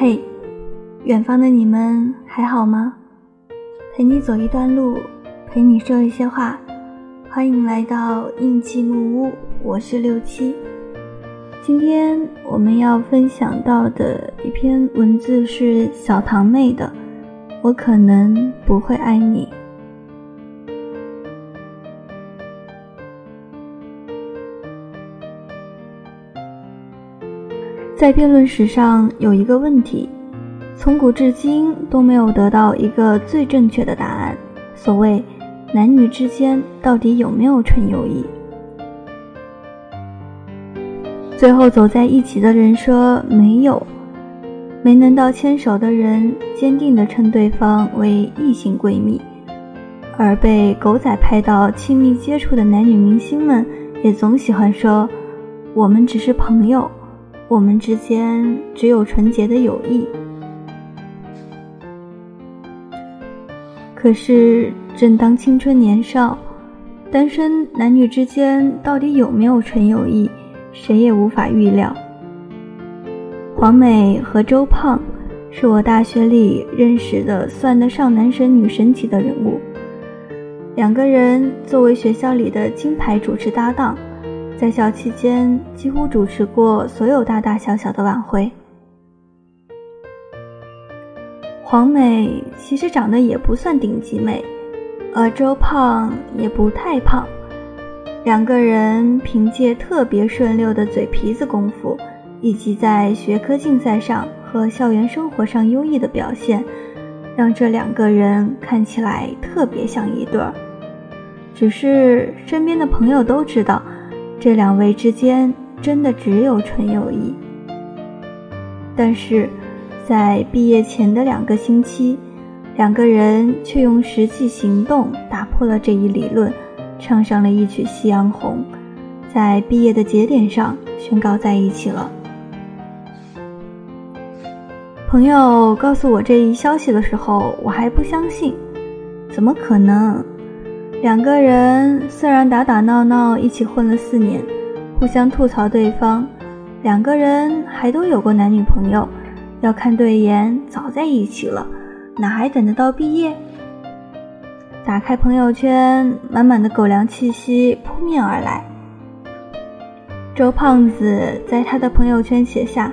嘿，远方的你们还好吗？陪你走一段路，陪你说一些话。欢迎来到印记木屋，我是六七。今天我们要分享到的一篇文字是小堂妹的，我可能不会爱你。在辩论史上有一个问题，从古至今都没有得到一个最正确的答案。所谓男女之间到底有没有纯友谊？最后走在一起的人说没有，没能到牵手的人坚定地称对方为异性闺蜜，而被狗仔拍到亲密接触的男女明星们也总喜欢说我们只是朋友。我们之间只有纯洁的友谊。可是，正当青春年少，单身男女之间到底有没有纯友谊，谁也无法预料。黄美和周胖是我大学里认识的算得上男神女神级的人物，两个人作为学校里的金牌主持搭档。在校期间，几乎主持过所有大大小小的晚会。黄美其实长得也不算顶级美，而周胖也不太胖。两个人凭借特别顺溜的嘴皮子功夫，以及在学科竞赛上和校园生活上优异的表现，让这两个人看起来特别像一对儿。只是身边的朋友都知道。这两位之间真的只有纯友谊，但是，在毕业前的两个星期，两个人却用实际行动打破了这一理论，唱上了一曲《夕阳红》，在毕业的节点上宣告在一起了。朋友告诉我这一消息的时候，我还不相信，怎么可能？两个人虽然打打闹闹一起混了四年，互相吐槽对方，两个人还都有过男女朋友，要看对眼早在一起了，哪还等得到毕业？打开朋友圈，满满的狗粮气息扑面而来。周胖子在他的朋友圈写下：“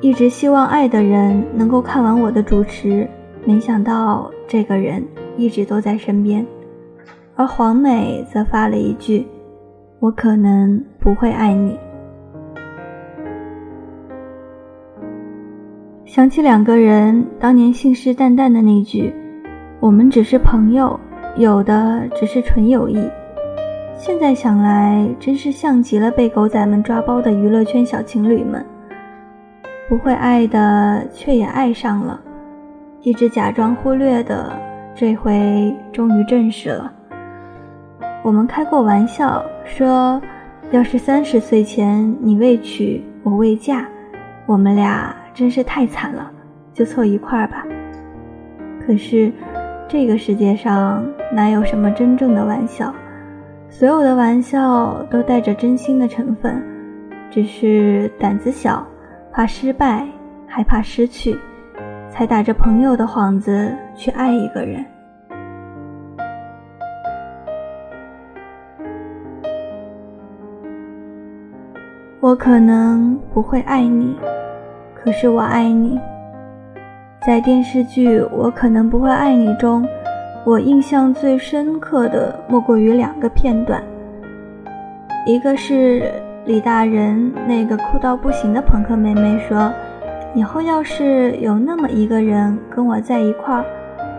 一直希望爱的人能够看完我的主持，没想到这个人一直都在身边。”而黄美则发了一句：“我可能不会爱你。”想起两个人当年信誓旦旦的那句：“我们只是朋友，有的只是纯友谊。”现在想来，真是像极了被狗仔们抓包的娱乐圈小情侣们。不会爱的，却也爱上了；一直假装忽略的，这回终于正视了。我们开过玩笑说，要是三十岁前你未娶我未嫁，我们俩真是太惨了，就凑一块儿吧。可是，这个世界上哪有什么真正的玩笑？所有的玩笑都带着真心的成分，只是胆子小，怕失败，害怕失去，才打着朋友的幌子去爱一个人。我可能不会爱你，可是我爱你。在电视剧《我可能不会爱你》中，我印象最深刻的莫过于两个片段。一个是李大人那个哭到不行的朋克妹妹说：“以后要是有那么一个人跟我在一块儿，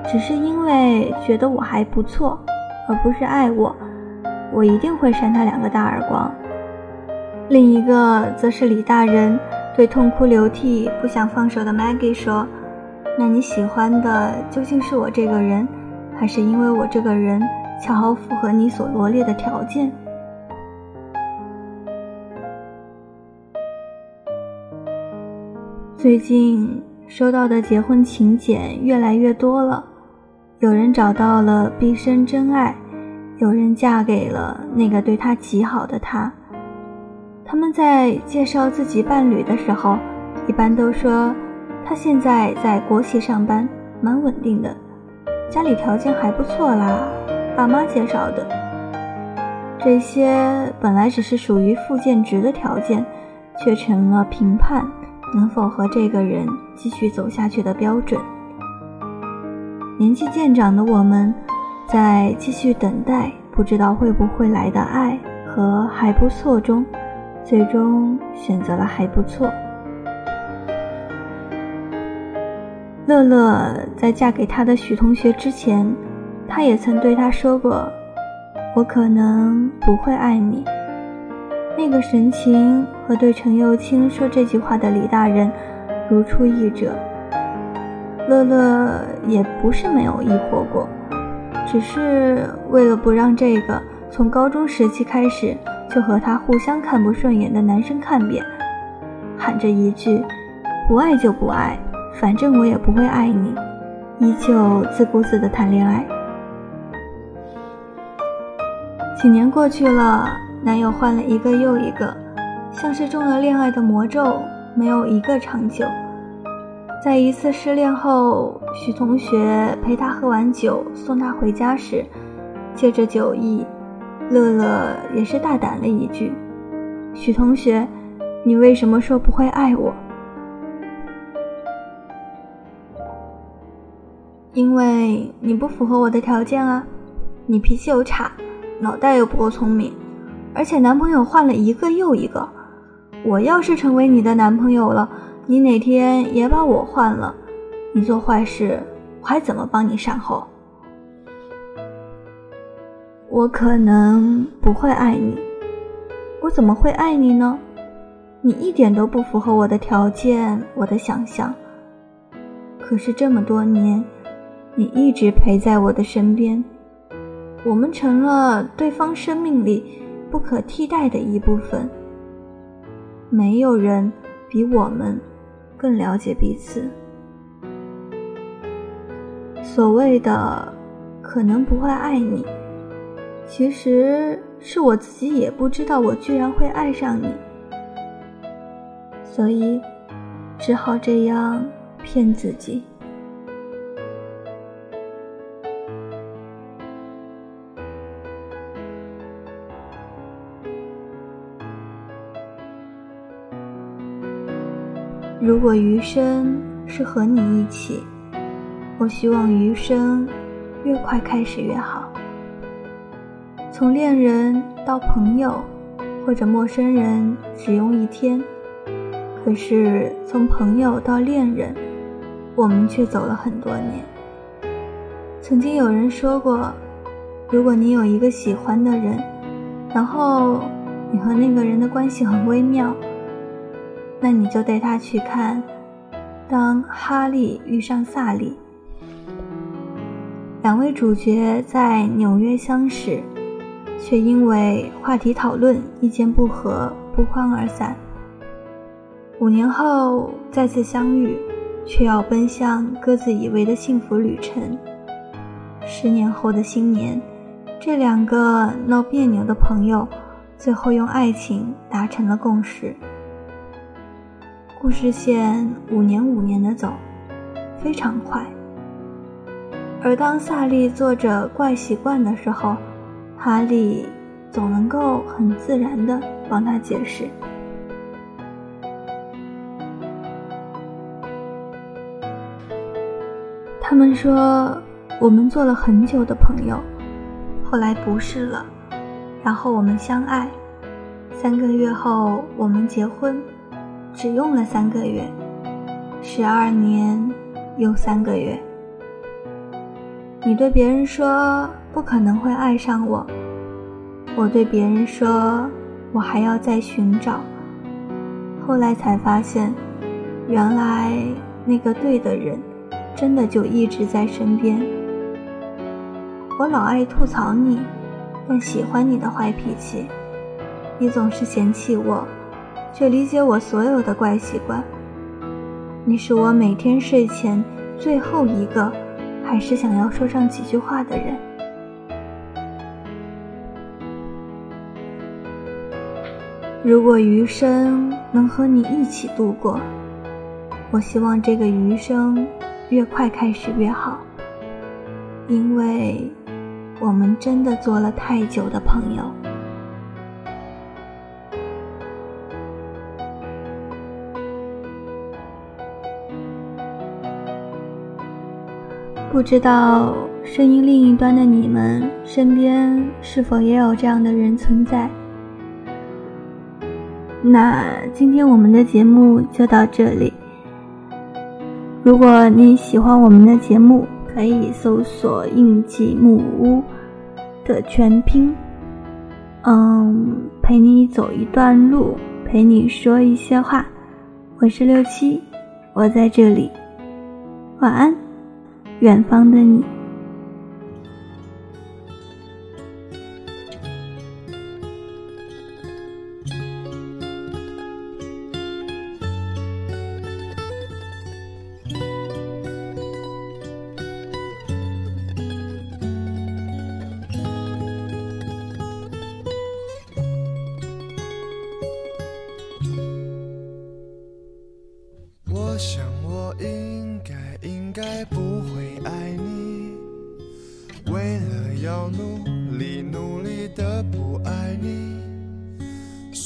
只是因为觉得我还不错，而不是爱我，我一定会扇他两个大耳光。”另一个则是李大人对痛哭流涕、不想放手的 Maggie 说：“那你喜欢的究竟是我这个人，还是因为我这个人恰好符合你所罗列的条件？”最近收到的结婚请柬越来越多了，有人找到了毕生真爱，有人嫁给了那个对他极好的他。他们在介绍自己伴侣的时候，一般都说：“他现在在国企上班，蛮稳定的，家里条件还不错啦，爸妈介绍的。这些本来只是属于附件值的条件，却成了评判能否和这个人继续走下去的标准。年纪渐长的我们，在继续等待不知道会不会来的爱和还不错中，最终选择了还不错。乐乐在嫁给他的许同学之前，他也曾对他说过：“我可能不会爱你。”那个神情和对陈幼卿说这句话的李大人如出一辙。乐乐也不是没有疑惑过，只是为了不让这个从高中时期开始就和他互相看不顺眼的男生看扁，喊着一句：“不爱就不爱。”反正我也不会爱你，依旧自顾自的谈恋爱。几年过去了，男友换了一个又一个，像是中了恋爱的魔咒，没有一个长久。在一次失恋后，许同学陪他喝完酒，送他回家时，借着酒意，乐乐也是大胆了一句：“许同学，你为什么说不会爱我？”因为你不符合我的条件啊，你脾气又差，脑袋又不够聪明，而且男朋友换了一个又一个。我要是成为你的男朋友了，你哪天也把我换了，你做坏事我还怎么帮你善后？我可能不会爱你，我怎么会爱你呢？你一点都不符合我的条件，我的想象。可是这么多年。你一直陪在我的身边，我们成了对方生命里不可替代的一部分。没有人比我们更了解彼此。所谓的可能不会爱你，其实是我自己也不知道我居然会爱上你，所以只好这样骗自己。如果余生是和你一起，我希望余生越快开始越好。从恋人到朋友，或者陌生人，只用一天；可是从朋友到恋人，我们却走了很多年。曾经有人说过，如果你有一个喜欢的人，然后你和那个人的关系很微妙。那你就带他去看，当哈利遇上萨利，两位主角在纽约相识，却因为话题讨论意见不合不欢而散。五年后再次相遇，却要奔向各自以为的幸福旅程。十年后的新年，这两个闹别扭的朋友，最后用爱情达成了共识。故事线五年五年的走，非常快。而当萨利做着怪习惯的时候，哈利总能够很自然的帮他解释。他们说我们做了很久的朋友，后来不是了，然后我们相爱，三个月后我们结婚。只用了三个月，十二年又三个月。你对别人说不可能会爱上我，我对别人说我还要再寻找。后来才发现，原来那个对的人，真的就一直在身边。我老爱吐槽你，但喜欢你的坏脾气，你总是嫌弃我。却理解我所有的怪习惯。你是我每天睡前最后一个，还是想要说上几句话的人。如果余生能和你一起度过，我希望这个余生越快开始越好，因为我们真的做了太久的朋友。不知道声音另一端的你们身边是否也有这样的人存在？那今天我们的节目就到这里。如果你喜欢我们的节目，可以搜索“印记木屋”的全拼。嗯，陪你走一段路，陪你说一些话。我是六七，我在这里。晚安，远方的你。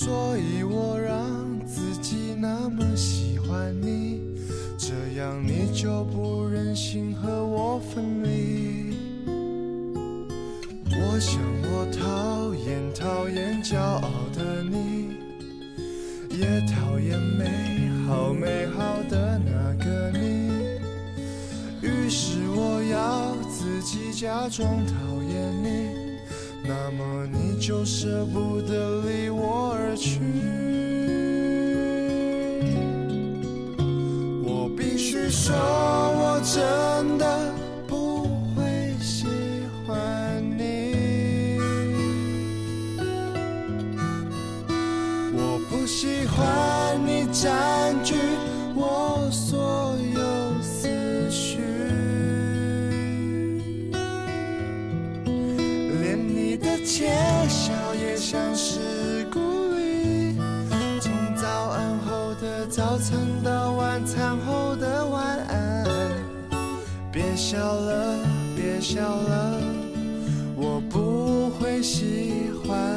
所以我让自己那么喜欢你，这样你就不忍心和我分离。我想我讨厌讨厌骄傲的你，也讨厌美好美好的那个你，于是我要自己假装讨。那么你就舍不得离我而去。我必须说，我真的不会喜欢你。我不喜欢你占据的窃笑也像是鼓励，从早安后的早餐到晚餐后的晚安。别笑了，别笑了，我不会喜欢。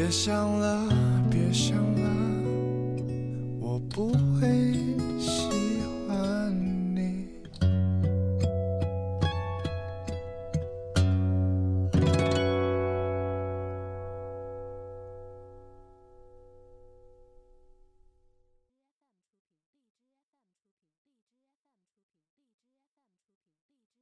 别想了，别想了，我不会。